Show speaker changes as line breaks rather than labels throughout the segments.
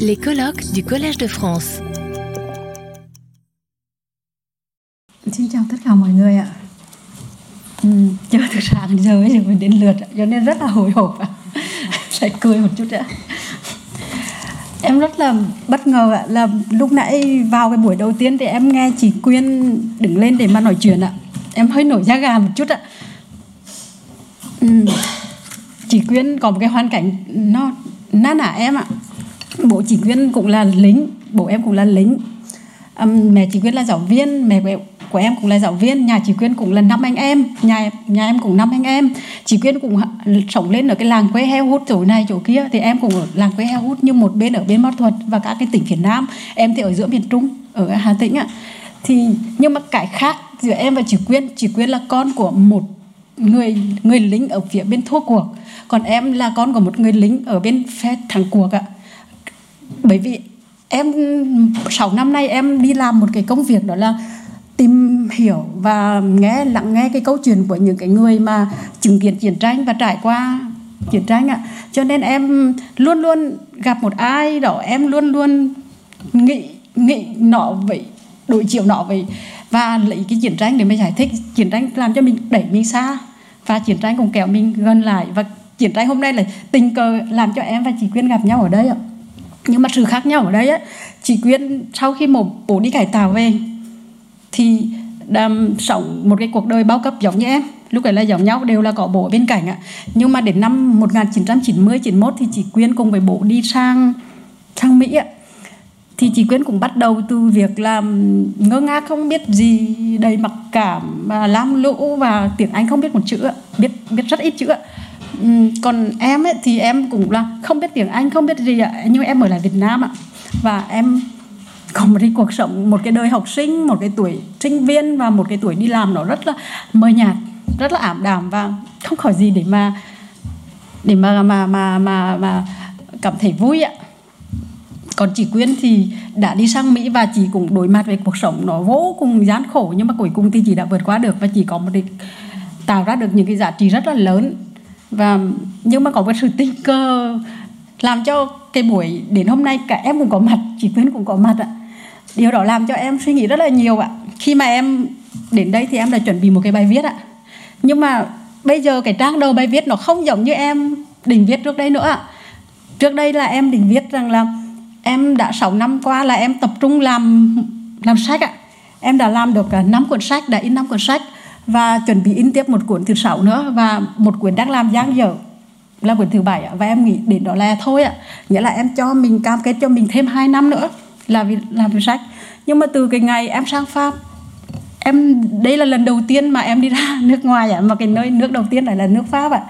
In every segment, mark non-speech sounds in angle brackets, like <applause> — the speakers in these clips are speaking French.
Les colloques du Collège de France.
Xin chào tất cả mọi người ạ. Ừ, chưa từ sáng giờ bây giờ mới đến lượt ạ, cho nên rất là hồi hộp ạ. <laughs> Cười một chút ạ. Em rất là bất ngờ ạ là lúc nãy vào cái buổi đầu tiên thì em nghe chị Quyên đứng lên để mà nói chuyện ạ. Em hơi nổi da gà một chút ạ. Ừ. Chị Quyên có một cái hoàn cảnh nó na nả em ạ. Bố chị Quyên cũng là lính, bố em cũng là lính. Um, mẹ chị Quyên là giáo viên, mẹ của em, cũng là giáo viên, nhà chị Quyên cũng là năm anh em, nhà nhà em cũng năm anh em. Chị Quyên cũng sống lên ở cái làng quê heo hút chỗ này chỗ kia thì em cũng ở làng quê heo hút nhưng một bên ở bên Mao Thuật và các cái tỉnh phía Nam, em thì ở giữa miền Trung ở Hà Tĩnh ạ. Thì nhưng mà cái khác giữa em và chị Quyên, chị Quyên là con của một người người lính ở phía bên thua cuộc, còn em là con của một người lính ở bên phe thắng cuộc ạ. Bởi vì em 6 năm nay em đi làm một cái công việc đó là tìm hiểu và nghe, lắng nghe cái câu chuyện của những cái người mà chứng kiến chiến tranh và trải qua chiến tranh ạ. Cho nên em luôn luôn gặp một ai đó, em luôn luôn nghĩ nghĩ nọ vậy đối chiều nọ vậy và lấy cái chiến tranh để mình giải thích. Chiến tranh làm cho mình đẩy mình xa và chiến tranh cũng kéo mình gần lại. Và chiến tranh hôm nay là tình cờ làm cho em và chị Quyên gặp nhau ở đây ạ nhưng mà sự khác nhau ở đây á, chị Quyên sau khi một bố đi cải tạo về, thì đam sống một cái cuộc đời bao cấp giống như em. Lúc ấy là giống nhau, đều là có bố bên cạnh ạ. Nhưng mà đến năm 1990 91 thì chị Quyên cùng với bố đi sang sang Mỹ ạ. Thì chị Quyên cũng bắt đầu từ việc làm ngơ ngác, không biết gì, đầy mặc cảm và lam lũ và tiếng Anh không biết một chữ ạ. Biết biết rất ít chữ ạ. Ừ, còn em ấy thì em cũng là không biết tiếng Anh không biết gì ạ. Nhưng em ở lại Việt Nam ạ. Và em có một cái cuộc sống một cái đời học sinh một cái tuổi sinh viên và một cái tuổi đi làm nó rất là mờ nhạt rất là ảm đạm và không khỏi gì để mà để mà mà mà mà, mà cảm thấy vui ạ. Còn chị Quyên thì đã đi sang Mỹ và chị cũng đối mặt với cuộc sống nó vô cùng gian khổ nhưng mà cuối cùng thì chị đã vượt qua được và chị có một cái tạo ra được những cái giá trị rất là lớn và nhưng mà có một sự tình cờ làm cho cái buổi đến hôm nay cả em cũng có mặt, chị Quyên cũng có mặt ạ. Điều đó làm cho em suy nghĩ rất là nhiều ạ. Khi mà em đến đây thì em đã chuẩn bị một cái bài viết ạ. Nhưng mà bây giờ cái trang đầu bài viết nó không giống như em định viết trước đây nữa ạ. Trước đây là em định viết rằng là em đã 6 năm qua là em tập trung làm làm sách ạ. Em đã làm được à, 5 cuốn sách, đã in 5 cuốn sách và chuẩn bị in tiếp một cuốn thứ sáu nữa. Và một cuốn đang làm giang dở. Là cuốn thứ bảy và em nghĩ đến đó là thôi ạ. Nghĩa là em cho mình cam kết cho mình thêm 2 năm nữa là vì, làm việc sách. Nhưng mà từ cái ngày em sang pháp, em, đây là lần đầu tiên mà em đi ra <laughs> nước ngoài ạ. Mà cái nơi nước đầu tiên này là nước pháp ạ.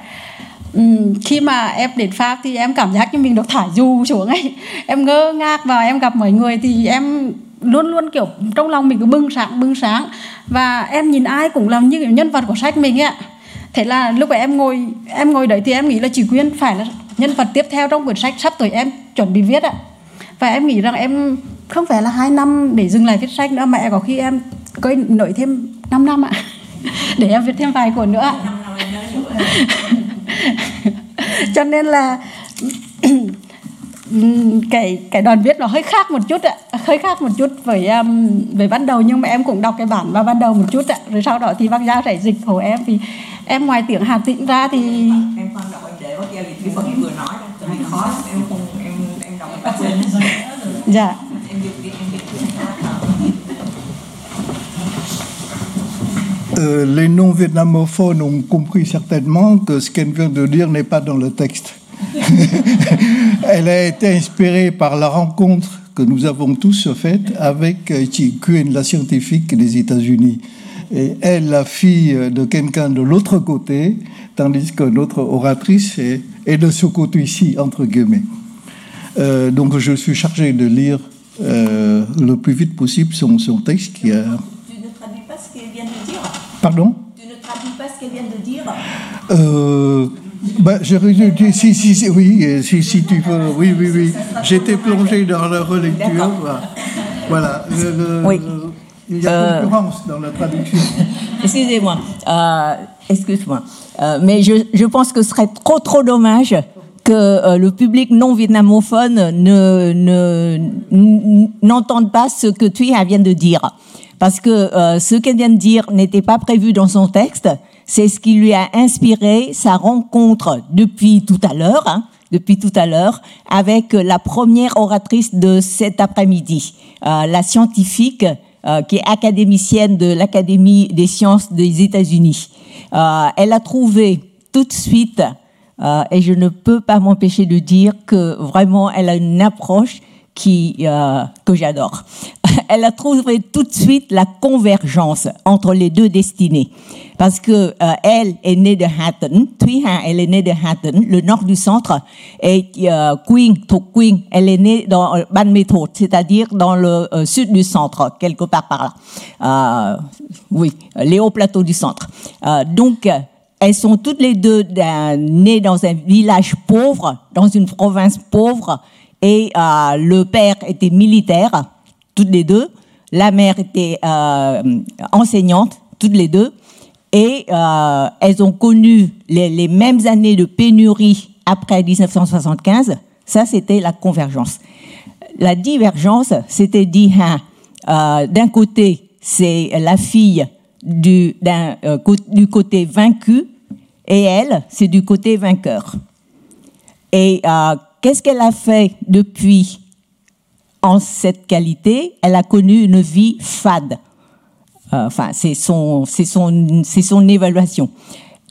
Khi mà em đến pháp thì em cảm giác như mình được thả dù xuống ấy. <laughs> Em ngơ ngác và em gặp mọi người thì em luôn luôn kiểu trong lòng mình cứ bừng sáng bừng sáng. Và em nhìn ai cũng làm như kiểu nhân vật của sách mình ạ. Thế là lúc ấy em ngồi em ngồi đấy thì em nghĩ là chị Quyên phải là nhân vật tiếp theo trong quyển sách sắp tới em chuẩn bị viết ạ. Và em nghĩ rằng em không phải là hai năm để dừng lại viết sách nữa mà có khi em coi nổi thêm 5 năm ạ. <laughs> Để em viết thêm vài cuốn nữa <laughs> cho nên là cái cái đoàn viết nó hơi khác một chút ạ. Hơi khác một chút với um, với ban đầu nhưng mà em cũng đọc cái bản vào ban đầu một chút ạ. Rồi sau đó thì bác gia sẽ dịch hộ em thì em ngoài tiếng Hà Tĩnh ra thì
em khoan đọc em để bác gia dịch cái phần em vừa nói tại vì khó em không em em đọc
dạ.
Em dịch em dịch
Euh, les non-vietnamophones ont compris certainement que ce qu'elle vient de dire n'est pas dans le texte. <laughs> Elle a été inspirée par la rencontre que nous avons tous faite avec Chi Kuen, la scientifique des États-Unis. Et elle, la fille de quelqu'un de l'autre côté, tandis que notre oratrice est, est de ce côté ici, entre guillemets. Euh, donc je suis chargé de lire euh, le plus vite possible son, son texte qui a...
Tu ne traduis pas ce qu'elle vient de dire?
Pardon?
Tu ne traduis pas ce qu'elle vient de dire?
Euh, bah, je, si, si, si, oui, euh, si, si tu veux, oui, oui, oui. J'étais plongé dans la relecture. Voilà. Voilà. Le- le-
Oui.
Il y a
Euh,
concurrence dans la traduction.
Excusez-moi, euh, excuse-moi, Euh, mais je, je pense que ce serait trop trop dommage
que euh, le public non vietnamophone ne n'entende pas ce que Thuy vient de dire. Parce que ce qu'elle vient de dire n'était pas prévu dans son texte, c'est ce qui lui a inspiré sa rencontre depuis tout à l'heure, hein, depuis tout à l'heure, avec la première oratrice de cet après-midi, euh, la scientifique qui est académicienne de l'Académie des sciences des États-Unis. elle a trouvé tout de suite euh, et je ne peux pas m'empêcher de dire que vraiment, elle a une approche qui, euh, que j'adore. <laughs> elle a trouvé tout de suite la convergence entre les deux destinées. Parce que euh, elle est née de Hatton, Thuy Ha, elle est née de Hatton, le nord du centre, et euh, Queen, Queen, elle est née dans Ban Method, c'est-à-dire dans le sud du centre, quelque part par là. oui, les hauts plateaux du centre. donc, elles sont toutes les deux nées dans un village pauvre, dans une province pauvre, et euh, le père était militaire, toutes les deux. La mère était euh, enseignante, toutes les deux. Et euh, elles ont connu les, mêmes années de pénurie après 1975. Ça, c'était la convergence. La divergence, c'était dit, hein, d'un côté, c'est la fille du, euh, du côté vaincu et elle, c'est du côté vainqueur. Et euh, qu'est-ce qu'elle a fait depuis en cette qualité Elle a connu une vie fade. Euh, enfin, c'est son, c'est son, c'est son évaluation.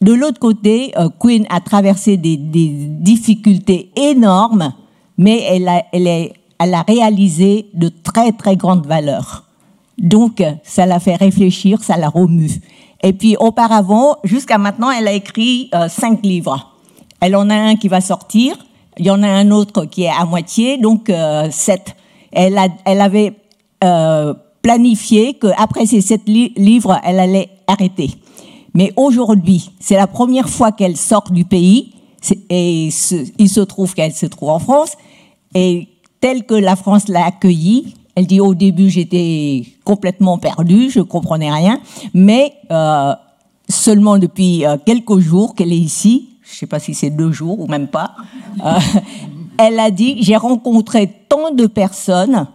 De l'autre côté, Queen a traversé des, difficultés énormes, mais elle a, elle, est, elle a réalisé de très très grandes valeurs. Donc, ça l'a fait réfléchir, ça l'a remue. Et puis, auparavant, jusqu'à maintenant, elle a écrit euh, cinq livres. Elle en a un qui va sortir, il y en a un autre qui est à moitié, donc euh, sept. Elle, avait euh, planifié qu'après ces sept livres, elle allait arrêter. Mais aujourd'hui, c'est la première fois qu'elle sort du pays, et il se trouve qu'elle se trouve en France, et telle que la France l'a accueillie, elle dit au début j'étais complètement perdue, je comprenais rien, mais euh, seulement depuis euh, quelques jours qu'elle est ici, je ne sais pas si c'est deux jours ou même pas, euh, elle a dit j'ai rencontré tant de personnes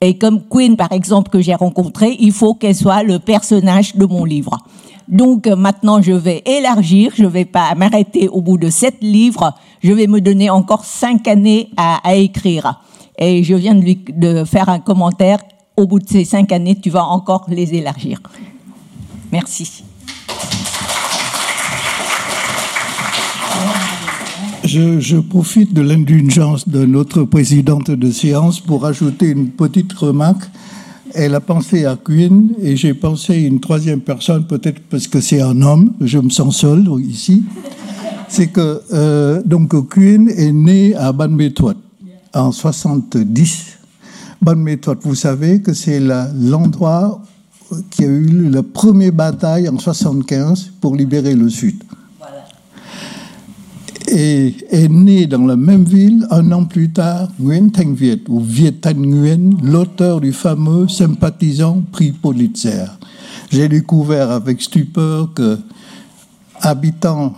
et comme Queen par exemple que j'ai rencontré, il faut qu'elle soit le personnage de mon livre. Donc maintenant, je vais élargir, je ne vais pas m'arrêter au bout de sept livres, je vais me donner encore cinq années à, à écrire. Et je viens de lui de faire un commentaire. Au bout de ces cinq années, tu vas encore les élargir. Merci.
Je, profite de l'indulgence de notre présidente de séance pour ajouter une petite remarque. Elle a pensé à Queen et j'ai pensé à une troisième personne, peut-être parce que c'est un homme, je me sens seul ici. C'est que euh, donc Queen est né à Banmetouat en 70. Bonne méthode, vous savez que c'est l'endroit qui a eu la première bataille en 75 pour libérer le Sud. Et est né dans la même ville un an plus tard Nguyen Thanh Viet, ou Viet Thanh Nguyen, l'auteur du fameux sympathisant prix Pulitzer. J'ai découvert avec stupeur que, habitant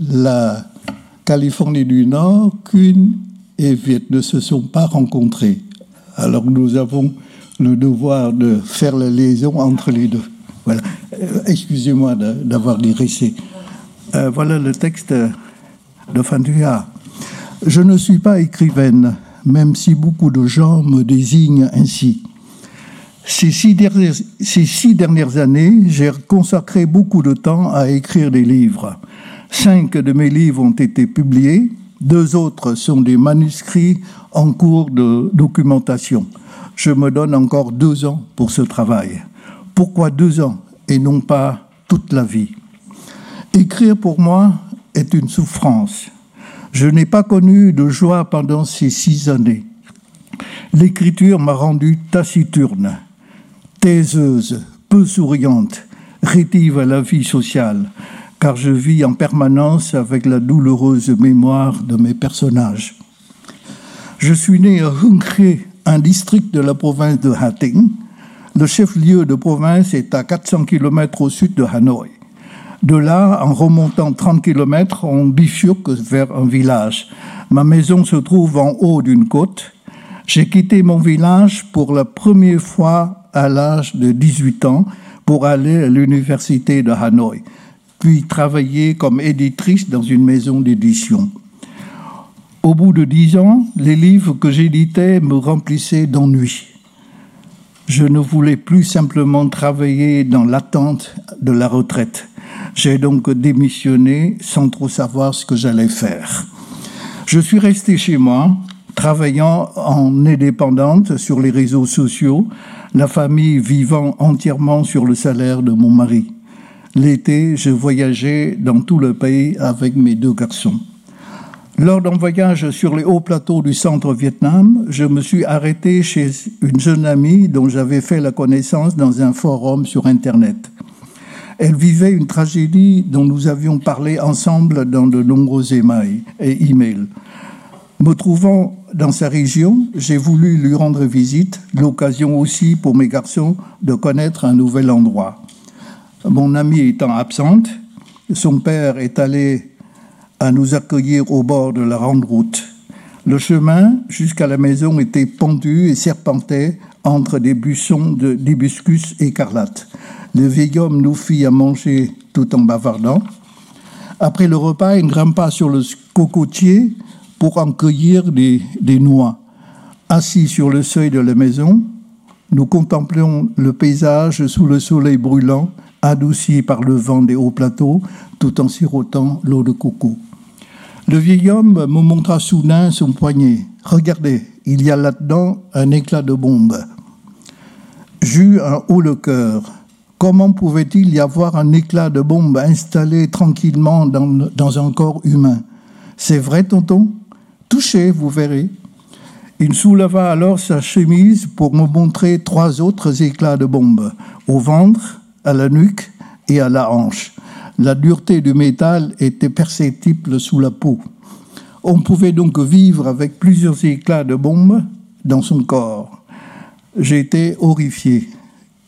la Californie du Nord, qu'une et Viet ne se sont pas rencontrés. Alors nous avons le devoir de faire la liaison entre les deux. Voilà. Euh, excusez-moi d'avoir digressé. Euh, voilà le texte de Fantua. Je ne suis pas écrivaine, même si beaucoup de gens me désignent ainsi. Ces six dernières années, j'ai consacré beaucoup de temps à écrire des livres. Cinq de mes livres ont été publiés, deux autres sont des manuscrits en cours de documentation. Je me donne encore deux ans pour ce travail. Pourquoi deux ans et non pas toute la vie? Écrire pour moi est une souffrance. Je n'ai pas connu de joie pendant ces six années. L'écriture m'a rendu taciturne, taiseuse, peu souriante, rétive à la vie sociale car je vis en permanence avec la douloureuse mémoire de mes personnages. Je suis né à Hung un district de la province de Hà Le chef-lieu de province est à 400 km au sud de Hanoï. De là, en remontant 30 km, on bifurque vers un village. Ma maison se trouve en haut d'une côte. J'ai quitté mon village pour la première fois à l'âge de 18 ans pour aller à l'université de Hanoï, puis travailler comme éditrice dans une maison d'édition. Au bout de dix ans, les livres que j'éditais me remplissaient d'ennui. Je ne voulais plus simplement travailler dans l'attente de la retraite. J'ai donc démissionné sans trop savoir ce que j'allais faire. Je suis resté chez moi, travaillant en indépendante sur les réseaux sociaux, la famille vivant entièrement sur le salaire de mon mari. L'été, je voyageais dans tout le pays avec mes deux garçons. Lors d'un voyage sur les hauts plateaux du centre Vietnam, je me suis arrêté chez une jeune amie dont j'avais fait la connaissance dans un forum sur Internet. Elle vivait une tragédie dont nous avions parlé ensemble dans de nombreux emails et. Me trouvant dans sa région, j'ai voulu lui rendre visite, l'occasion aussi pour mes garçons de connaître un nouvel endroit. Mon amie étant absente, son père est allé à nous accueillir au bord de la grande route. Le chemin jusqu'à la maison était pendu et serpentait entre des buissons d'hibiscus écarlates. Le vieil homme nous fit à manger tout en bavardant. Après le repas, il grimpa sur le cocotier pour en cueillir des, noix. Assis sur le seuil de la maison, nous contemplions le paysage sous le soleil brûlant, adouci par le vent des hauts plateaux, tout en sirotant l'eau de coco. Le vieil homme me montra soudain son poignet. Regardez, il y a là-dedans un éclat de bombe. J'eus un haut le cœur. Comment pouvait-il y avoir un éclat de bombe installé tranquillement dans, un corps humain? C'est vrai, tonton? Touchez, vous verrez. Il souleva alors sa chemise pour me montrer trois autres éclats de bombe, au ventre, à la nuque et à la hanche. La dureté du métal était perceptible sous la peau. On pouvait donc vivre avec plusieurs éclats de bombe dans son corps. J'étais horrifié.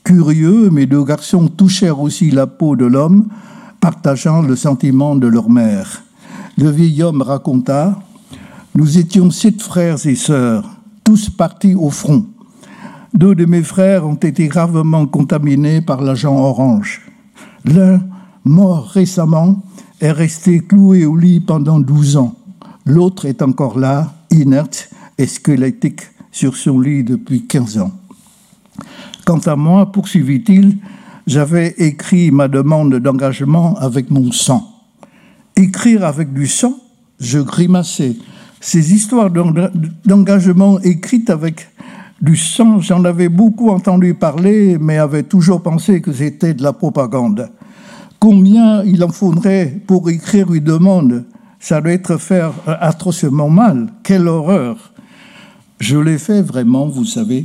Curieux, mes deux garçons touchèrent aussi la peau de l'homme, partageant le sentiment de leur mère. Le vieil homme raconta Nous étions sept frères et sœurs, tous partis au front. Deux de mes frères ont été gravement contaminés par l'agent orange. L'un mort récemment, est resté cloué au lit pendant 12 ans. L'autre est encore là, inerte et squelettique, sur son lit depuis 15 ans. Quant à moi, poursuivit-il, j'avais écrit ma demande d'engagement avec mon sang. Écrire avec du sang, je grimaçais. Ces histoires d'engagement écrites avec du sang, j'en avais beaucoup entendu parler, mais avais toujours pensé que c'était de la propagande. Combien il en faudrait pour écrire une demande? Ça doit être faire atrocement mal. Quelle horreur Je l'ai fait vraiment, vous savez.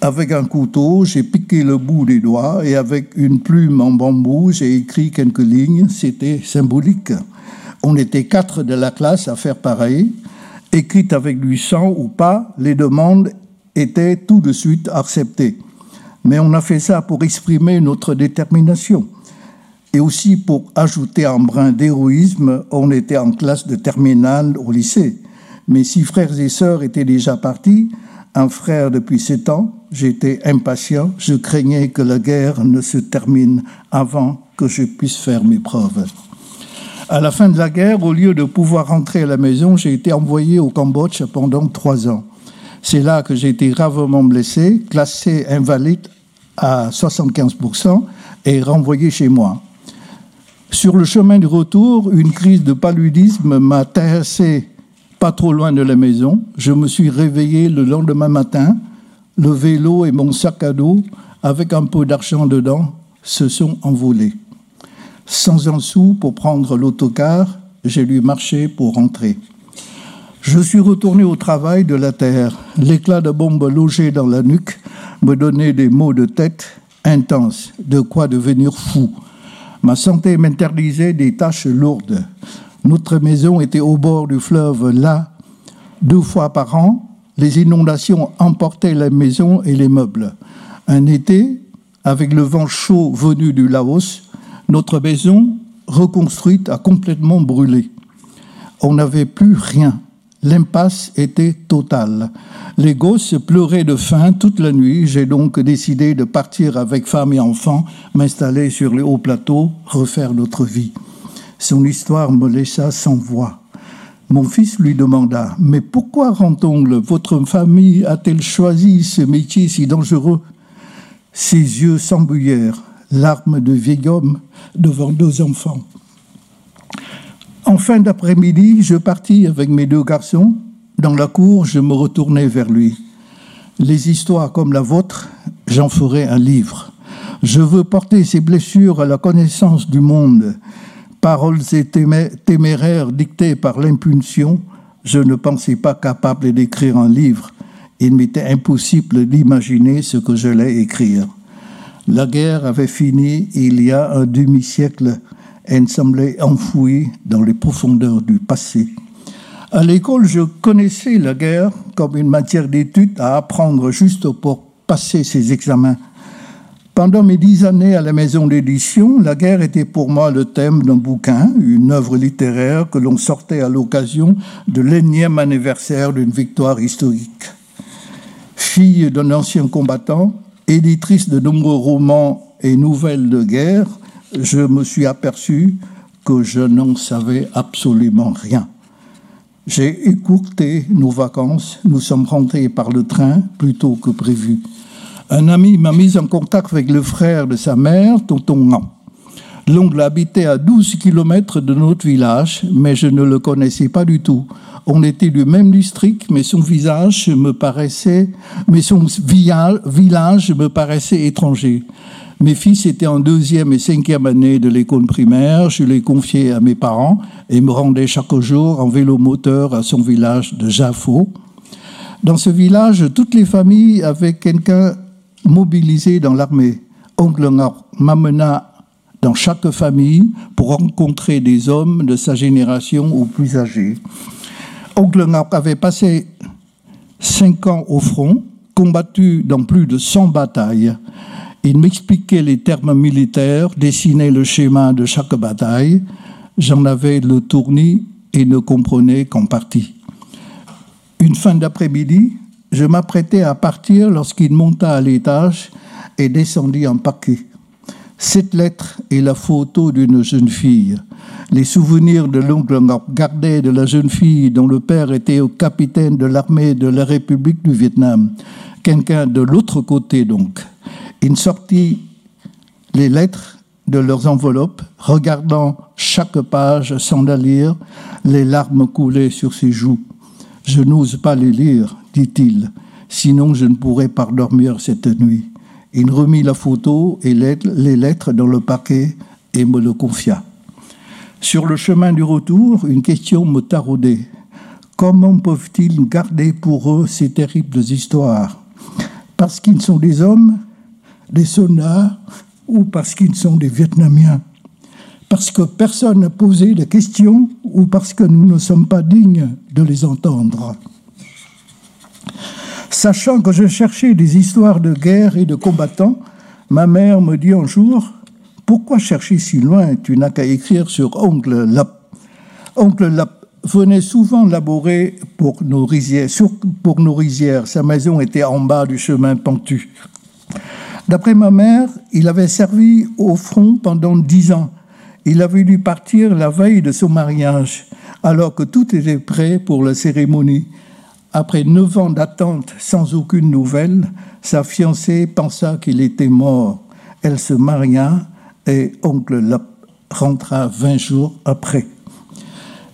Avec un couteau, j'ai piqué le bout des doigts et avec une plume en bambou, j'ai écrit quelques lignes. C'était symbolique. On était quatre de la classe à faire pareil. Écrite avec du sang ou pas, les demandes étaient tout de suite acceptées. Mais on a fait ça pour exprimer notre détermination. Et aussi pour ajouter un brin d'héroïsme, on était en classe de terminale au lycée. Mes six frères et sœurs étaient déjà partis, un frère depuis sept ans. J'étais impatient, je craignais que la guerre ne se termine avant que je puisse faire mes preuves. À la fin de la guerre, au lieu de pouvoir rentrer à la maison, j'ai été envoyé au Cambodge pendant trois ans. C'est là que j'ai été gravement blessé, classé invalide à 75% et renvoyé chez moi. Sur le chemin du retour, une crise de paludisme m'a tassé pas trop loin de la maison. Je me suis réveillé le lendemain matin. Le vélo et mon sac à dos, avec un peu d'argent dedans, se sont envolés. Sans un sou pour prendre l'autocar, j'ai dû marcher pour rentrer. Je suis retourné au travail de la terre. L'éclat de bombe logé dans la nuque me donnait des maux de tête intenses, de quoi devenir fou. Ma santé m'interdisait des tâches lourdes. Notre maison était au bord du fleuve là. Deux fois par an, les inondations emportaient la maison et les meubles. Un été, avec le vent chaud venu du Laos, Notre maison, reconstruite, a complètement brûlé. On n'avait plus rien. L'impasse était totale. Les gosses pleuraient de faim toute la nuit. J'ai donc décidé de partir avec femme et enfants, m'installer sur les hauts plateaux, refaire notre vie. Son histoire me laissa sans voix. Mon fils lui demanda Mais pourquoi Rantongle Votre famille a-t-elle choisi ce métier si dangereux? Ses yeux s'embouillèrent, larmes de vieil homme devant deux enfants. En fin d'après-midi, je partis avec mes deux garçons. Dans la cour, je me retournai vers lui. Les histoires comme la vôtre, j'en ferai un livre. Je veux porter ces blessures à la connaissance du monde paroles téméraires dictées par l'impulsion, je ne pensais pas capable d'écrire un livre. Il m'était impossible d'imaginer ce que j'allais écrire. La guerre avait fini il y a un demi-siècle. Elle semblait enfouie dans les profondeurs du passé. À l'école, je connaissais la guerre comme une matière d'étude à apprendre juste pour passer ses examens. Pendant mes dix années à la maison d'édition, la guerre était pour moi le thème d'un bouquin, une œuvre littéraire que l'on sortait à l'occasion de l'énième anniversaire d'une victoire historique. Fille d'un ancien combattant, éditrice de nombreux romans et nouvelles de guerre, je me suis aperçu que je n'en savais absolument rien. J'ai écourté nos vacances, nous sommes rentrés par le train plutôt que prévu. Un ami m'a mis en contact avec le frère de sa mère, Tonton. L'oncle habitait à 12 kilomètres de notre village, mais je ne le connaissais pas du tout. On était du même district, mais son visage me paraissait, mais son village me paraissait étranger. Mes fils étaient en deuxième et cinquième année de l'école primaire. Je les confiais à mes parents et me rendais chaque jour en vélo moteur à son village de Jaffo. Dans ce village, toutes les familles avaient quelqu'un mobilisé dans l'armée. Oncle m'amena dans chaque famille pour rencontrer des hommes de sa génération ou plus âgés. Oncle avait passé cinq ans au front, combattu dans plus de 100 batailles. Il m'expliquait les termes militaires, dessinait le schéma de chaque bataille. J'en avais le tournis et ne comprenais qu'en partie. Une fin d'après-midi, je m'apprêtais à partir lorsqu'il monta à l'étage et descendit en paquet. Cette lettre est la photo d'une jeune fille. Les souvenirs de l'oncle gardaient de la jeune fille dont le père était capitaine de l'armée de la République du Vietnam. Quelqu'un de l'autre côté donc. Il sortit les lettres de leurs enveloppes, regardant chaque page sans la lire, les larmes coulaient sur ses joues. Je n'ose pas les lire, dit-il, sinon je ne pourrais pas dormir cette nuit. Il remit la photo et les lettres dans le paquet et me le confia. Sur le chemin du retour, une question me taraudait. Comment peuvent-ils garder pour eux ces terribles histoires? Parce qu'ils sont des hommes, des soldats, ou parce qu'ils sont des Vietnamiens? Parce que personne n'a posé de questions ou parce que nous ne sommes pas dignes de les entendre? Sachant que je cherchais des histoires de guerre et de combattants, ma mère me dit un jour Pourquoi chercher si loin? Tu n'as qu'à écrire sur Oncle Lap. Oncle Lap venait souvent laborer pour nos rizières. pour nos rizières. Sa maison était en bas du chemin pentu. D'après ma mère, il avait servi au front pendant dix ans. Il avait dû partir la veille de son mariage, alors que tout était prêt pour la cérémonie. Après neuf ans d'attente sans aucune nouvelle, sa fiancée pensa qu'il était mort. Elle se maria et oncle Lap rentra vingt jours après.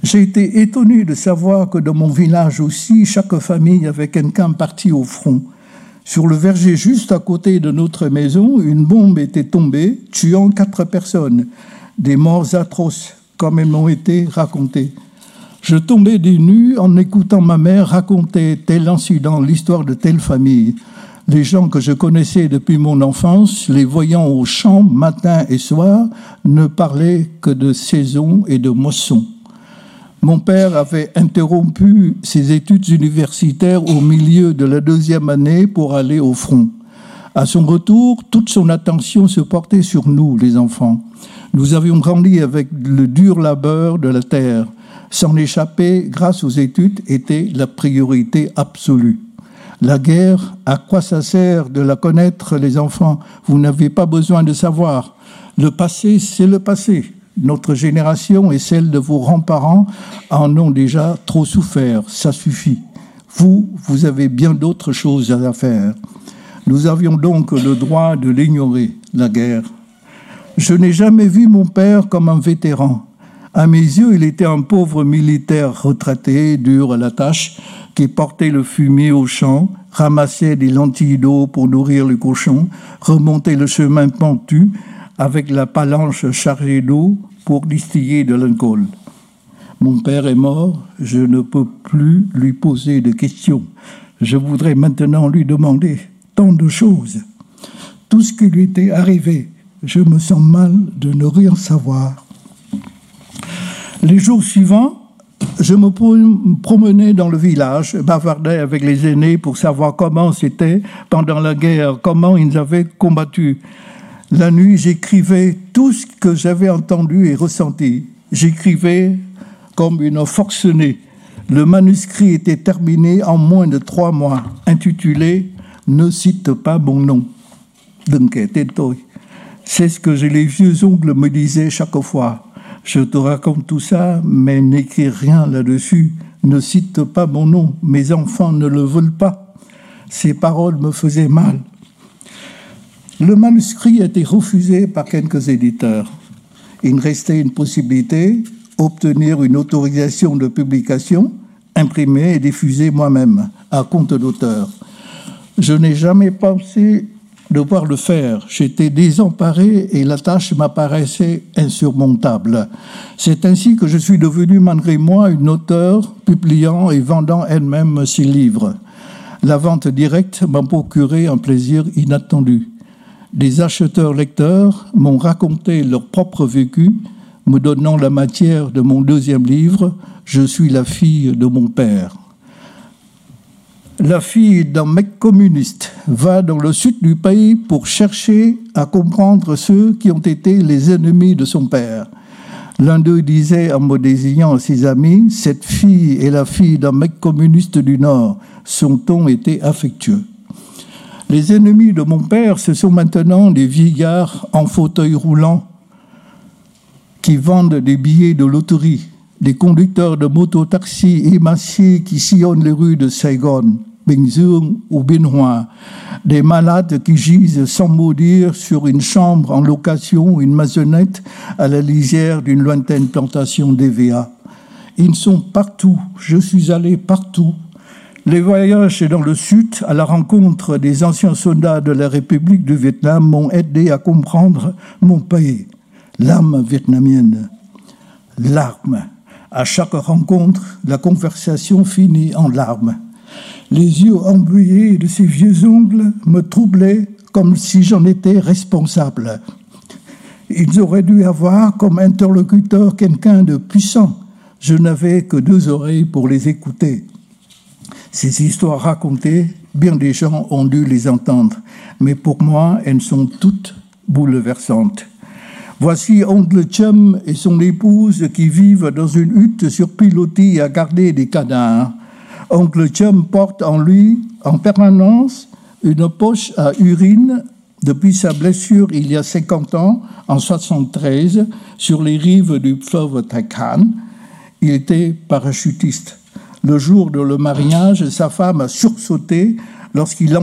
J'ai été étonné de savoir que dans mon village aussi, chaque famille avait quelqu'un parti au front. Sur le verger juste à côté de notre maison, une bombe était tombée, tuant quatre personnes. Des morts atroces, comme elles m'ont été racontées. Je tombais des nues en écoutant ma mère raconter tel incident, l'histoire de telle famille. Les gens que je connaissais depuis mon enfance, les voyant au champ matin et soir, ne parlaient que de saison et de moisson. Mon père avait interrompu ses études universitaires au milieu de la deuxième année pour aller au front. À son retour, toute son attention se portait sur nous, les enfants. Nous avions grandi avec le dur labeur de la terre. S'en échapper grâce aux études était la priorité absolue. La guerre, à quoi ça sert de la connaître, les enfants? Vous n'avez pas besoin de savoir. Le passé, c'est le passé. Notre génération et celle de vos grands-parents en ont déjà trop souffert. Ça suffit. Vous, vous avez bien d'autres choses à faire. Nous avions donc le droit de l'ignorer, la guerre. Je n'ai jamais vu mon père comme un vétéran. À mes yeux, il était un pauvre militaire retraité, dur à la tâche, qui portait le fumier au champ, ramassait des lentilles d'eau pour nourrir les cochons, remontait le chemin pentu avec la palanche chargée d'eau pour distiller de l'alcool. Mon père est mort, je ne peux plus lui poser de questions. Je voudrais maintenant lui demander tant de choses. Tout ce qui lui était arrivé, je me sens mal de ne rien savoir. Les jours suivants, je me promenais dans le village, bavardais avec les aînés pour savoir comment c'était pendant la guerre, comment ils avaient combattu. La nuit, j'écrivais tout ce que j'avais entendu et ressenti. J'écrivais comme une forcenée. Le manuscrit était terminé en moins de trois mois, intitulé Ne cite pas mon nom. C'est ce que les vieux ongles me disaient chaque fois. Je te raconte tout ça, mais n'écris rien là-dessus. Ne cite pas mon nom. Mes enfants ne le veulent pas. Ces paroles me faisaient mal. Le manuscrit a été refusé par quelques éditeurs. Il restait une possibilité, obtenir une autorisation de publication, imprimer et diffuser moi-même, à compte d'auteur. Je n'ai jamais pensé devoir le faire. J'étais désemparé et la tâche m'apparaissait insurmontable. C'est ainsi que je suis devenu, malgré moi, une auteure, publiant et vendant elle-même ses livres. La vente directe m'a procuré un plaisir inattendu. Des acheteurs-lecteurs m'ont raconté leur propre vécu, me donnant la matière de mon deuxième livre, Je suis la fille de mon père. La fille d'un mec communiste va dans le sud du pays pour chercher à comprendre ceux qui ont été les ennemis de son père. L'un d'eux disait en me désignant ses amis, Cette fille est la fille d'un mec communiste du Nord. Son ton était affectueux? Les ennemis de mon père, ce sont maintenant des vieillards en fauteuil roulant qui vendent des billets de loterie, des conducteurs de moto-taxi émaciés qui sillonnent les rues de Saigon, Ou des malades qui gisent sans maudire sur une chambre en location ou une maisonnette à la lisière d'une lointaine plantation d'EVA. Ils sont partout, je suis allé partout. Les voyages dans le sud à la rencontre des anciens soldats de la République du Vietnam m'ont aidé à comprendre mon pays, l'âme vietnamienne, l'arme. À chaque rencontre, la conversation finit en larmes. Les yeux embrouillés de ces vieux ongles me troublaient comme si j'en étais responsable. Ils auraient dû avoir comme interlocuteur quelqu'un de puissant. Je n'avais que deux oreilles pour les écouter. Ces histoires racontées, bien des gens ont dû les entendre, mais pour moi, elles sont toutes bouleversantes. Voici Oncle Chum et son épouse qui vivent dans une hutte sur pilotis à garder des cadavres. Oncle Chum porte en lui, en permanence, une poche à urine depuis sa blessure il y a 50 ans, en 73, sur les rives du fleuve Takan. Il était parachutiste. Le jour de le mariage, sa femme a sursauté lorsqu'il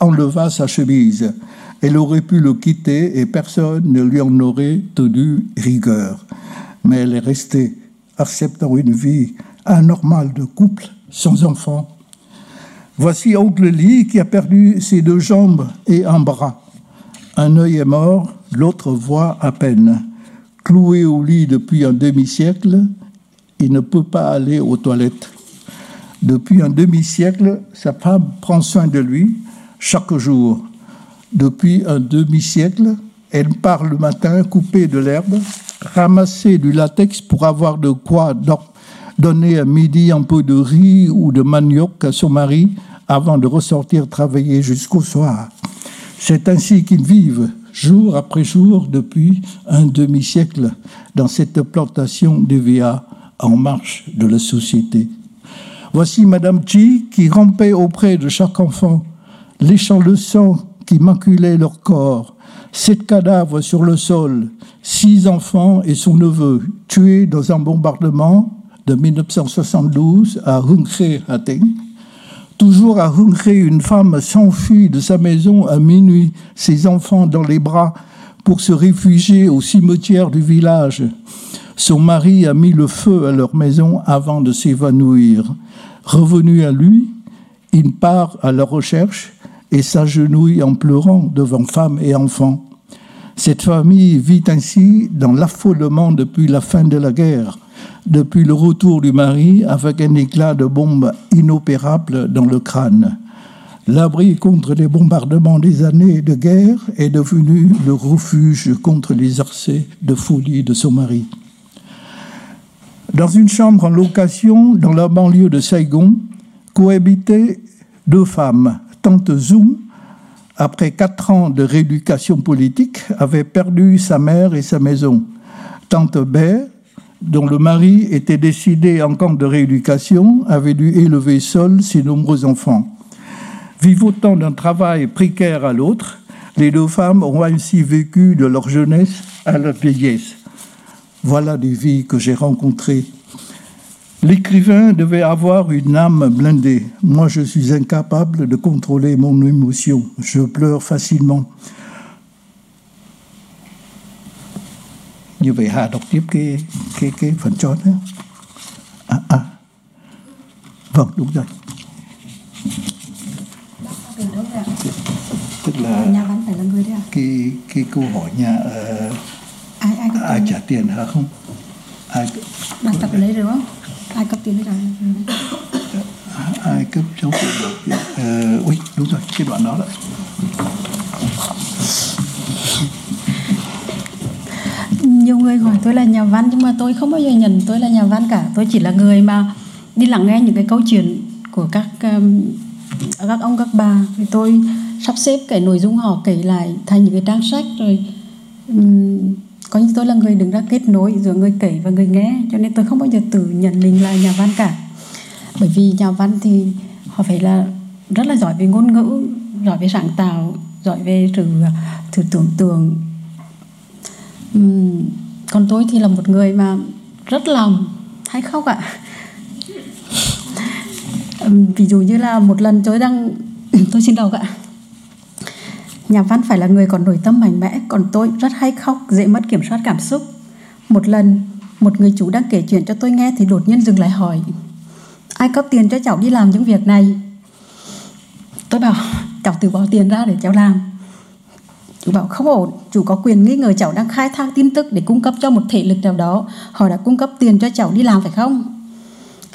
enleva sa chemise. Elle aurait pu le quitter et personne ne lui en aurait tenu rigueur. Mais elle est restée, acceptant une vie anormale de couple sans enfant. Voici Oncle Lee qui a perdu ses deux jambes et un bras. Un œil est mort, l'autre voit à peine. Cloué au lit depuis un demi-siècle, il ne peut pas aller aux toilettes. Depuis un demi-siècle, sa femme prend soin de lui chaque jour. Depuis un demi-siècle, elle part le matin couper de l'herbe, ramasser du latex pour avoir de quoi dormir donner à midi un peu de riz ou de manioc à son mari avant de ressortir travailler jusqu'au soir. C'est ainsi qu'ils vivent, jour après jour depuis un demi-siècle dans cette plantation d'EVA en marche de la société. Voici Madame Chi qui rampait auprès de chaque enfant, léchant le sang qui maculait leur corps. Sept cadavres sur le sol, six enfants et son neveu tués dans un bombardement de 1972 à Hungre Hateng. Toujours à Hungre, une femme s'enfuit de sa maison à minuit, ses enfants dans les bras, pour se réfugier au cimetière du village. Son mari a mis le feu à leur maison avant de s'évanouir. Revenu à lui, il part à leur recherche et s'agenouille en pleurant devant femmes et enfants. Cette famille vit ainsi dans l'affolement depuis la fin de la guerre depuis le retour du mari avec un éclat de bombe inopérable dans le crâne. L'abri contre les bombardements des années de guerre est devenu le refuge contre les accès de folie de son mari. Dans une chambre en location dans la banlieue de Saigon, cohabitaient deux femmes. Tante Zoom, après quatre ans de rééducation politique, avait perdu sa mère et sa maison. Tante Baie, dont le mari était décidé en camp de rééducation, avait dû élever seul ses nombreux enfants. Vivotant d'un travail précaire à l'autre, les deux femmes ont ainsi vécu de leur jeunesse à leur vieillesse. Voilà des vies que j'ai rencontrées. L'écrivain devait avoir une âme blindée. Moi, je suis incapable de contrôler mon émotion. Je pleure facilement. Như vậy Hà đọc tiếp cái cái cái phần chót đó. À, à. Vâng, đúng rồi. Tức là
nhà văn phải là người đấy à?
cái cái câu hỏi nhà uh,
ai ai
ai
tiền
trả tiền hả không? Ai
đặt tập lấy rồi không ai cấp tiền đấy
ai cấp cháu được? Uh, ui, đúng rồi, cái đoạn đó đấy
nhiều người hỏi tôi là nhà văn nhưng mà tôi không bao giờ nhận tôi là nhà văn cả. Tôi chỉ là người mà đi lắng nghe những cái câu chuyện của các um, các ông các bà. Thì tôi sắp xếp cái nội dung họ kể lại thành những cái trang sách rồi um, có như tôi là người đứng ra kết nối giữa người kể và người nghe cho nên tôi không bao giờ tự nhận mình là nhà văn cả. Bởi vì nhà văn thì họ phải là rất là giỏi về ngôn ngữ giỏi về sáng tạo giỏi về sự uh, sự tưởng tượng còn tôi thì là một người mà rất lòng. Hay khóc ạ. À. ví dụ như là một lần tôi đang <coughs> tôi xin đầu ạ. Nhà văn phải là người còn nội tâm mạnh mẽ, còn tôi rất hay khóc, dễ mất kiểm soát cảm xúc. Một lần, một người chú đang kể chuyện cho tôi nghe thì đột nhiên dừng lại hỏi, ai cấp tiền cho cháu đi làm những việc này? Tôi bảo, cháu tự bỏ tiền ra để cháu làm. Chú bảo không ổn, chủ có quyền nghi ngờ cháu đang khai thác tin tức để cung cấp cho một thể lực nào đó. Họ đã cung cấp tiền cho cháu đi làm phải không?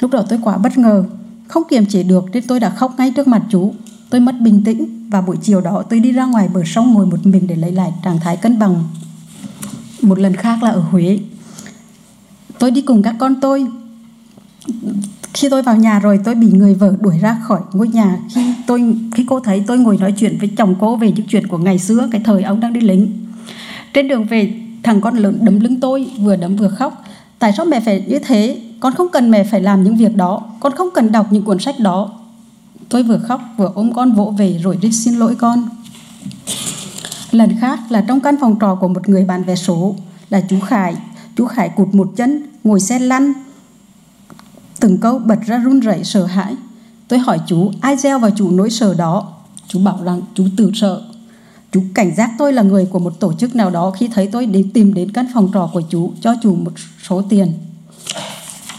Lúc đó tôi quá bất ngờ, không kiềm chế được nên tôi đã khóc ngay trước mặt chú. Tôi mất bình tĩnh và buổi chiều đó tôi đi ra ngoài bờ sông ngồi một mình để lấy lại trạng thái cân bằng. Một lần khác là ở Huế. Tôi đi cùng các con tôi. Khi tôi vào nhà rồi tôi bị người vợ đuổi ra khỏi ngôi nhà khi tôi khi cô thấy tôi ngồi nói chuyện với chồng cô về những chuyện của ngày xưa cái thời ông đang đi lính. Trên đường về thằng con lớn đấm lưng tôi vừa đấm vừa khóc. Tại sao mẹ phải như thế? Con không cần mẹ phải làm những việc đó. Con không cần đọc những cuốn sách đó. Tôi vừa khóc vừa ôm con vỗ về rồi đi xin lỗi con. Lần khác là trong căn phòng trò của một người bạn vé số là chú Khải. Chú Khải cụt một chân, ngồi xe lăn. Từng câu bật ra run rẩy sợ hãi. Tôi hỏi chú ai gieo vào chú nỗi sợ đó. Chú bảo rằng chú tự sợ. Chú cảnh giác tôi là người của một tổ chức nào đó khi thấy tôi đến tìm đến căn phòng trọ của chú cho chú một số tiền.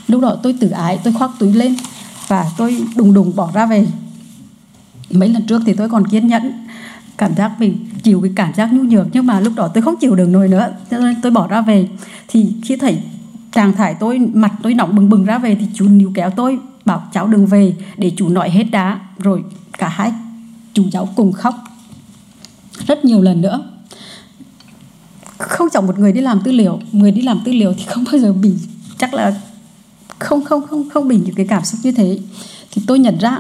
Lúc đó tôi tự ái, tôi khoác túi lên và tôi đùng đùng bỏ ra về. Mấy lần trước thì tôi còn kiên nhẫn cảm giác mình chịu cái cảm giác nhu nhược nhưng mà lúc đó tôi không chịu được nổi nữa cho nên tôi bỏ ra về thì khi thấy trạng thái tôi mặt tôi nóng bừng bừng ra về thì chú níu kéo tôi bảo cháu đừng về, để chú nói hết đã, rồi cả hai chú cháu cùng khóc rất nhiều lần nữa. Không chọn một người đi làm tư liệu, người đi làm tư liệu thì không bao giờ bị, chắc là không không không không bị những cái cảm xúc như thế. Thì tôi nhận ra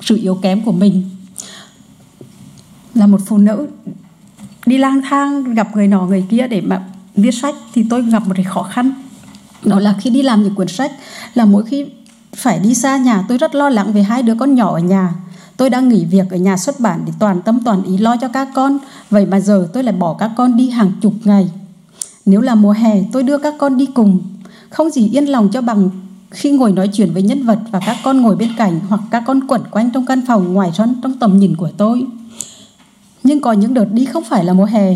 sự yếu kém của mình là một phụ nữ đi lang thang, gặp người nọ người kia để mà viết sách thì tôi gặp một cái khó khăn. Đó là khi đi làm những cuốn sách là mỗi khi phải đi xa nhà. Tôi rất lo lắng về hai đứa con nhỏ ở nhà. Tôi đang nghỉ việc ở nhà xuất bản để toàn tâm toàn ý lo cho các con. Vậy mà giờ tôi lại bỏ các con đi hàng chục ngày. Nếu là mùa hè, tôi đưa các con đi cùng. Không gì yên lòng cho bằng khi ngồi nói chuyện với nhân vật và các con ngồi bên cạnh hoặc các con quẩn quanh trong căn phòng ngoài sân trong tầm nhìn của tôi. Nhưng có những đợt đi không phải là mùa hè.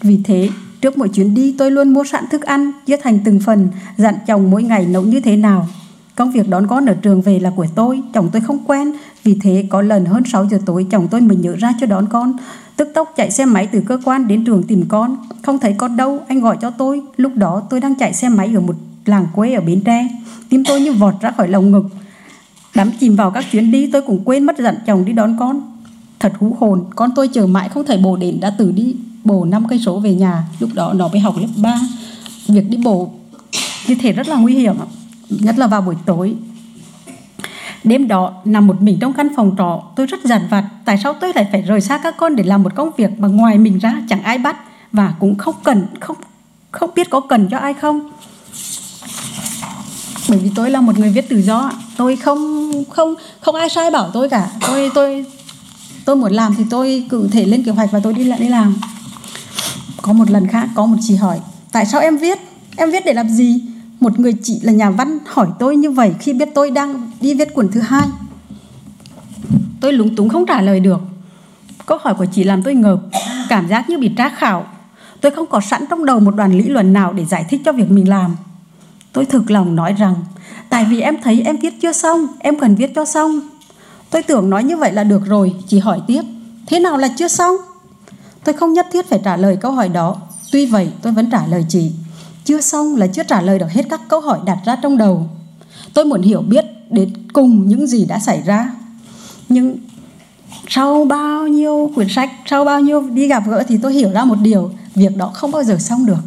Vì thế, trước mỗi chuyến đi, tôi luôn mua sẵn thức ăn, chia thành từng phần, dặn chồng mỗi ngày nấu như thế nào công việc đón con ở trường về là của tôi, chồng tôi không quen. Vì thế, có lần hơn 6 giờ tối, chồng tôi mới nhớ ra cho đón con. Tức tốc chạy xe máy từ cơ quan đến trường tìm con. Không thấy con đâu, anh gọi cho tôi. Lúc đó, tôi đang chạy xe máy ở một làng quê ở bến tre. Tim tôi như vọt ra khỏi lồng ngực. Đắm chìm vào các chuyến đi, tôi cũng quên mất dặn chồng đi đón con. Thật hú hồn, con tôi chờ mãi không thấy bồ đến đã từ đi. Bồ năm cây số về nhà, lúc đó nó mới học lớp 3 việc đi bộ như thế rất là nguy hiểm nhất là vào buổi tối Đêm đó, nằm một mình trong căn phòng trọ, tôi rất giàn vặt. Tại sao tôi lại phải rời xa các con để làm một công việc mà ngoài mình ra chẳng ai bắt và cũng không cần, không không biết có cần cho ai không. Bởi vì tôi là một người viết tự do, tôi không không không ai sai bảo tôi cả. Tôi tôi tôi muốn làm thì tôi cụ thể lên kế hoạch và tôi đi lại đi làm. Có một lần khác có một chị hỏi, tại sao em viết? Em viết để làm gì? Một người chị là nhà văn hỏi tôi như vậy khi biết tôi đang đi viết cuốn thứ hai. Tôi lúng túng không trả lời được. Câu hỏi của chị làm tôi ngợp, cảm giác như bị tra khảo. Tôi không có sẵn trong đầu một đoàn lý luận nào để giải thích cho việc mình làm. Tôi thực lòng nói rằng, tại vì em thấy em viết chưa xong, em cần viết cho xong. Tôi tưởng nói như vậy là được rồi, chị hỏi tiếp, thế nào là chưa xong? Tôi không nhất thiết phải trả lời câu hỏi đó. Tuy vậy, tôi vẫn trả lời chị chưa xong là chưa trả lời được hết các câu hỏi đặt ra trong đầu. Tôi muốn hiểu biết đến cùng những gì đã xảy ra. Nhưng sau bao nhiêu quyển sách, sau bao nhiêu đi gặp gỡ thì tôi hiểu ra một điều, việc đó không bao giờ xong được.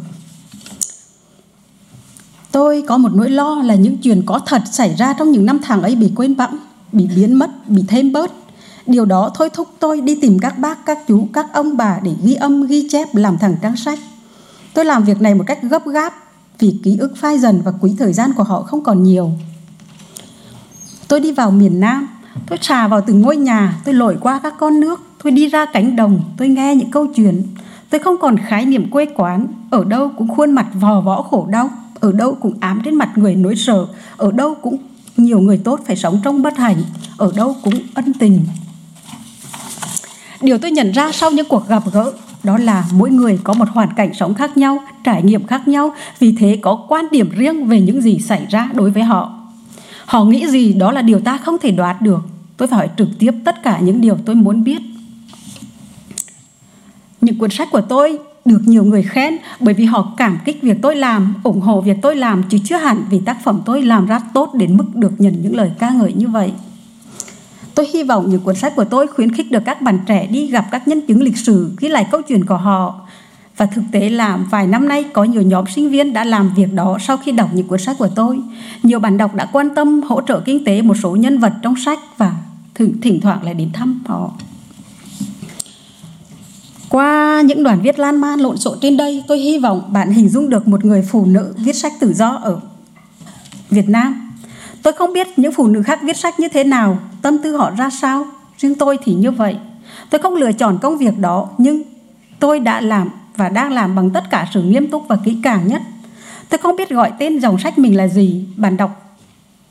Tôi có một nỗi lo là những chuyện có thật xảy ra trong những năm tháng ấy bị quên bẵng, bị biến mất, bị thêm bớt. Điều đó thôi thúc tôi đi tìm các bác, các chú, các ông bà để ghi âm, ghi chép, làm thẳng trang sách. Tôi làm việc này một cách gấp gáp vì ký ức phai dần và quý thời gian của họ không còn nhiều. Tôi đi vào miền Nam, tôi trà vào từng ngôi nhà, tôi lội qua các con nước, tôi đi ra cánh đồng, tôi nghe những câu chuyện. Tôi không còn khái niệm quê quán, ở đâu cũng khuôn mặt vò võ khổ đau, ở đâu cũng ám trên mặt người nỗi sợ, ở đâu cũng nhiều người tốt phải sống trong bất hạnh, ở đâu cũng ân tình. Điều tôi nhận ra sau những cuộc gặp gỡ đó là mỗi người có một hoàn cảnh sống khác nhau, trải nghiệm khác nhau, vì thế có quan điểm riêng về những gì xảy ra đối với họ. Họ nghĩ gì đó là điều ta không thể đoạt được. Tôi phải hỏi trực tiếp tất cả những điều tôi muốn biết. Những cuốn sách của tôi được nhiều người khen bởi vì họ cảm kích việc tôi làm, ủng hộ việc tôi làm chứ chưa hẳn vì tác phẩm tôi làm ra tốt đến mức được nhận những lời ca ngợi như vậy. Tôi hy vọng những cuốn sách của tôi khuyến khích được các bạn trẻ đi gặp các nhân chứng lịch sử, ghi lại câu chuyện của họ. Và thực tế là vài năm nay có nhiều nhóm sinh viên đã làm việc đó sau khi đọc những cuốn sách của tôi. Nhiều bạn đọc đã quan tâm hỗ trợ kinh tế một số nhân vật trong sách và thỉnh, thỉnh thoảng lại đến thăm họ. Qua những đoạn viết lan man lộn xộn trên đây, tôi hy vọng bạn hình dung được một người phụ nữ viết sách tự do ở Việt Nam Tôi không biết những phụ nữ khác viết sách như thế nào, tâm tư họ ra sao, riêng tôi thì như vậy. Tôi không lựa chọn công việc đó, nhưng tôi đã làm và đang làm bằng tất cả sự nghiêm túc và kỹ càng nhất. Tôi không biết gọi tên dòng sách mình là gì, bạn đọc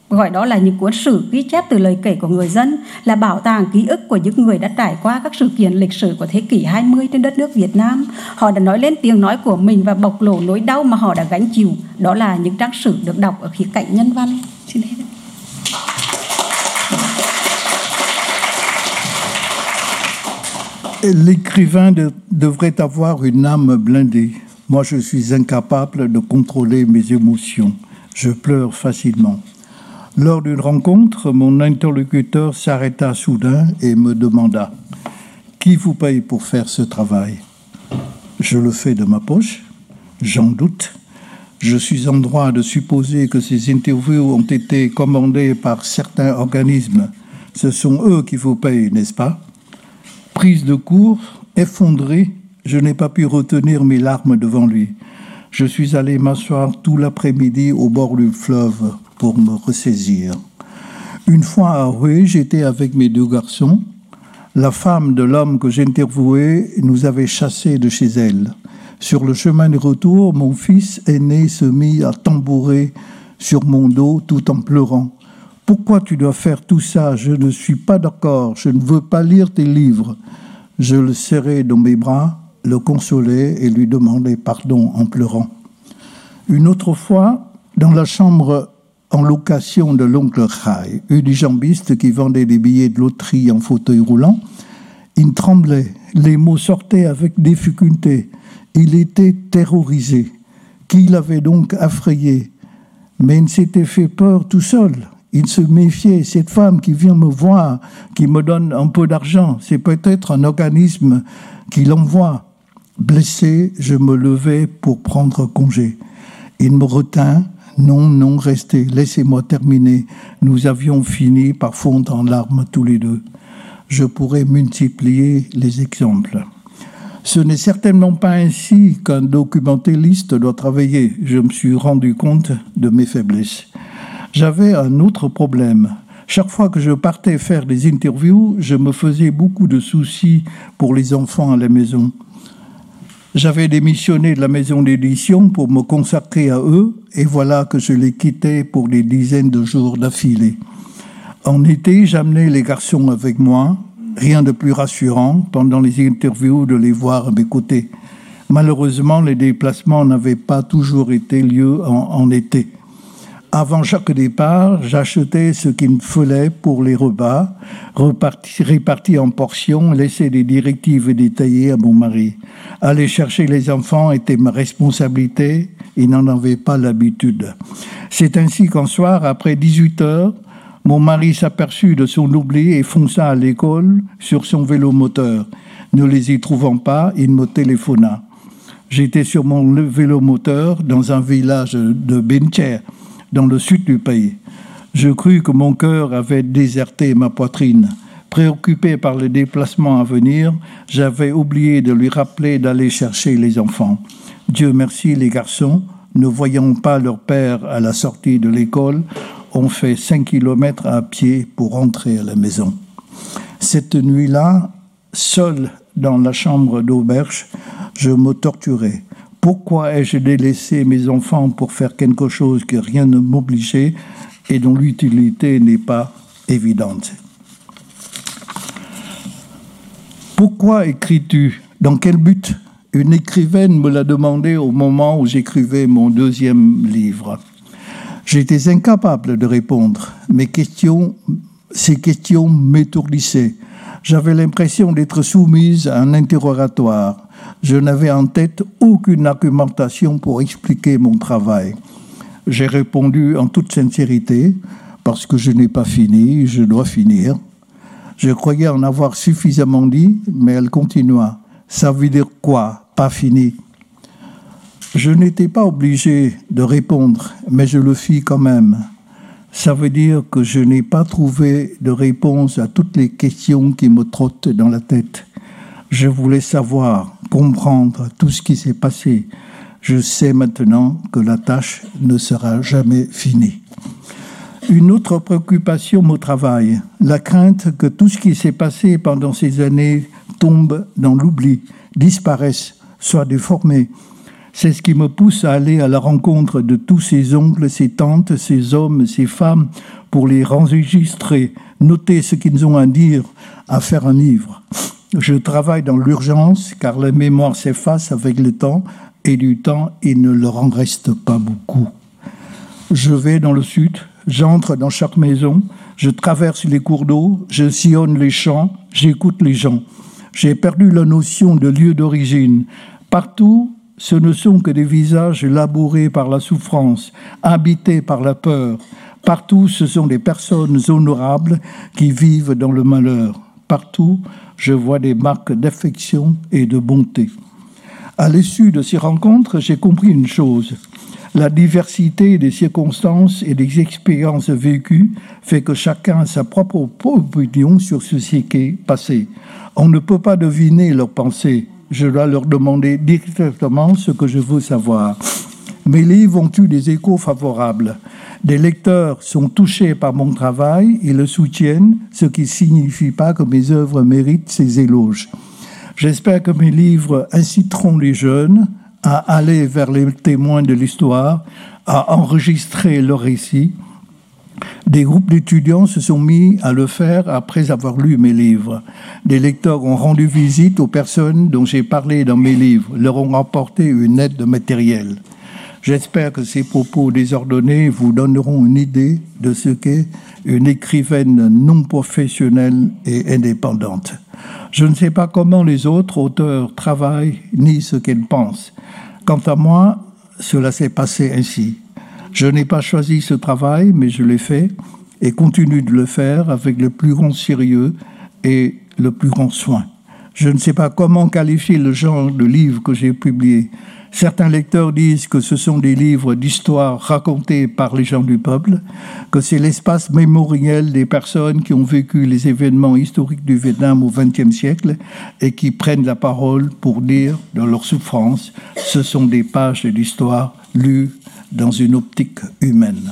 gọi đó là những cuốn sử ghi chép từ lời kể của người dân, là bảo tàng ký ức của những người đã trải qua các sự kiện lịch sử của thế kỷ 20 trên đất nước Việt Nam. Họ đã nói lên tiếng nói của mình và bộc lộ nỗi đau mà họ đã gánh chịu. Đó là những trang sử được đọc ở khía cạnh nhân văn. Xin hết.
L'écrivain de, devrait avoir une âme blindée. Moi, je suis incapable de contrôler mes émotions. Je pleure facilement. Lors d'une rencontre, mon interlocuteur s'arrêta soudain et me demanda Qui vous paye pour faire ce travail? Je le fais de ma poche J'en doute. Je suis en droit de supposer que ces interviews ont été commandées par certains organismes. Ce sont eux qui vous payent, n'est-ce pas? Prise de cours, effondré, je n'ai pas pu retenir mes larmes devant lui. Je suis allé m'asseoir tout l'après-midi au bord du fleuve pour me ressaisir. Une fois à Roué, j'étais avec mes deux garçons. La femme de l'homme que j'interviewais nous avait chassés de chez elle. Sur le chemin de retour, mon fils aîné se mit à tambourer sur mon dos tout en pleurant. Pourquoi tu dois faire tout ça? Je ne suis pas d'accord, je ne veux pas lire tes livres. Je le serrai dans mes bras, le consolai et lui demandai pardon en pleurant. Une autre fois, dans la chambre en location de l'oncle Rai, jambiste qui vendait des billets de loterie en fauteuil roulant, il tremblait, les mots sortaient avec difficulté. Il était terrorisé. Qui l'avait donc affrayé Mais il s'était fait peur tout seul. Il se méfiait. Cette femme qui vient me voir, qui me donne un peu d'argent, c'est peut-être un organisme qui l'envoie. Blessé, je me levai pour prendre congé. Il me retint. Non, non, restez, laissez-moi terminer. Nous avions fini par fondre en larmes tous les deux. Je pourrais multiplier les exemples. Ce n'est certainement pas ainsi qu'un documentaliste doit travailler. Je me suis rendu compte de mes faiblesses. J'avais un autre problème. Chaque fois que je partais faire des interviews, je me faisais beaucoup de soucis pour les enfants à la maison. J'avais démissionné de la maison d'édition pour me consacrer à eux, et voilà que je les quittais pour des dizaines de jours d'affilée. En été, j'amenais les garçons avec moi, Rien de plus rassurant pendant les interviews de les voir à mes côtés. Malheureusement, les déplacements n'avaient pas toujours été lieu en, été. Avant chaque départ, j'achetais ce qu'il me fallait pour les repas, répartis en portions, laisser des directives détaillées à mon mari. Aller chercher les enfants était ma responsabilité, il n'en avait pas l'habitude. C'est ainsi qu'un soir, après 18 heures, mon mari s'aperçut de son oubli et fonça à l'école sur son vélo moteur. Ne les y trouvant pas, il me téléphona. J'étais sur mon vélo moteur dans un village de Bencher, dans le sud du pays. Je crus que mon cœur avait déserté ma poitrine. Préoccupé par le déplacement à venir, j'avais oublié de lui rappeler d'aller chercher les enfants. Dieu merci, les garçons, ne voyant pas leur père à la sortie de l'école, on fait 5 kilomètres à pied pour rentrer à la maison. Cette nuit-là, seul dans la chambre d'auberge, je me torturais. Pourquoi ai-je délaissé mes enfants pour faire quelque chose que rien ne m'obligeait et dont l'utilité n'est pas évidente? Pourquoi écris-tu? Dans quel but? Une écrivaine me l'a demandé au moment où j'écrivais mon deuxième livre. J'étais incapable de répondre. Mes questions, ces questions m'étourdissaient. J'avais l'impression d'être soumise à un interrogatoire. Je n'avais en tête aucune argumentation pour expliquer mon travail. J'ai répondu en toute sincérité, parce que je n'ai pas fini, je dois finir. Je croyais en avoir suffisamment dit, mais elle continua. Ça veut dire quoi Pas fini? Je n'étais pas obligé de répondre, mais je le fis quand même. Ça veut dire que je n'ai pas trouvé de réponse à toutes les questions qui me trottent dans la tête. Je voulais savoir, comprendre tout ce qui s'est passé. Je sais maintenant que la tâche ne sera jamais finie. Une autre préoccupation me travaille, la crainte que tout ce qui s'est passé pendant ces années tombe dans l'oubli, disparaisse, soit déformé, c'est ce qui me pousse à aller à la rencontre de tous ces oncles, ces tantes, ces hommes, ces femmes, pour les enregistrer, noter ce qu'ils ont à dire, à faire un livre. Je travaille dans l'urgence car la mémoire s'efface avec le temps et du temps il ne leur en reste pas beaucoup. Je vais dans le sud, j'entre dans chaque maison, je traverse les cours d'eau, je sillonne les champs, j'écoute les gens. J'ai perdu la notion de lieu d'origine. Partout, ce ne sont que des visages labourés par la souffrance, habités par la peur. Partout, ce sont des personnes honorables qui vivent dans le malheur. Partout, je vois des marques d'affection et de bonté. À l'issue de ces rencontres, j'ai compris une chose. La diversité des circonstances et des expériences vécues fait que chacun a sa propre opinion sur ce qui est passé. On ne peut pas deviner leurs pensées, je dois leur demander directement ce que je veux savoir. Mes livres ont eu des échos favorables. Des lecteurs sont touchés par mon travail et le soutiennent, ce qui ne signifie pas que mes œuvres méritent ces éloges. J'espère que mes livres inciteront les jeunes à aller vers les témoins de l'histoire, à enregistrer leurs récits. Des groupes d'étudiants se sont mis à le faire après avoir lu mes livres. Des lecteurs ont rendu visite aux personnes dont j'ai parlé dans mes livres, leur ont apporté une aide matérielle. J'espère que ces propos désordonnés vous donneront une idée de ce qu'est une écrivaine non professionnelle et indépendante. Je ne sais pas comment les autres auteurs travaillent ni ce qu'ils pensent. Quant à moi, cela s'est passé ainsi. Je n'ai pas choisi ce travail, mais je l'ai fait et continue de le faire avec le plus grand sérieux et le plus grand soin. Je ne sais pas comment qualifier le genre de livre que j'ai publié. Certains lecteurs disent que ce sont des livres d'histoire racontés par les gens du peuple, que c'est l'espace mémoriel des personnes qui ont vécu les événements historiques du Vietnam au XXe siècle et qui prennent la parole pour dire dans leur souffrance, ce sont des pages de l'histoire lues dans une optique humaine.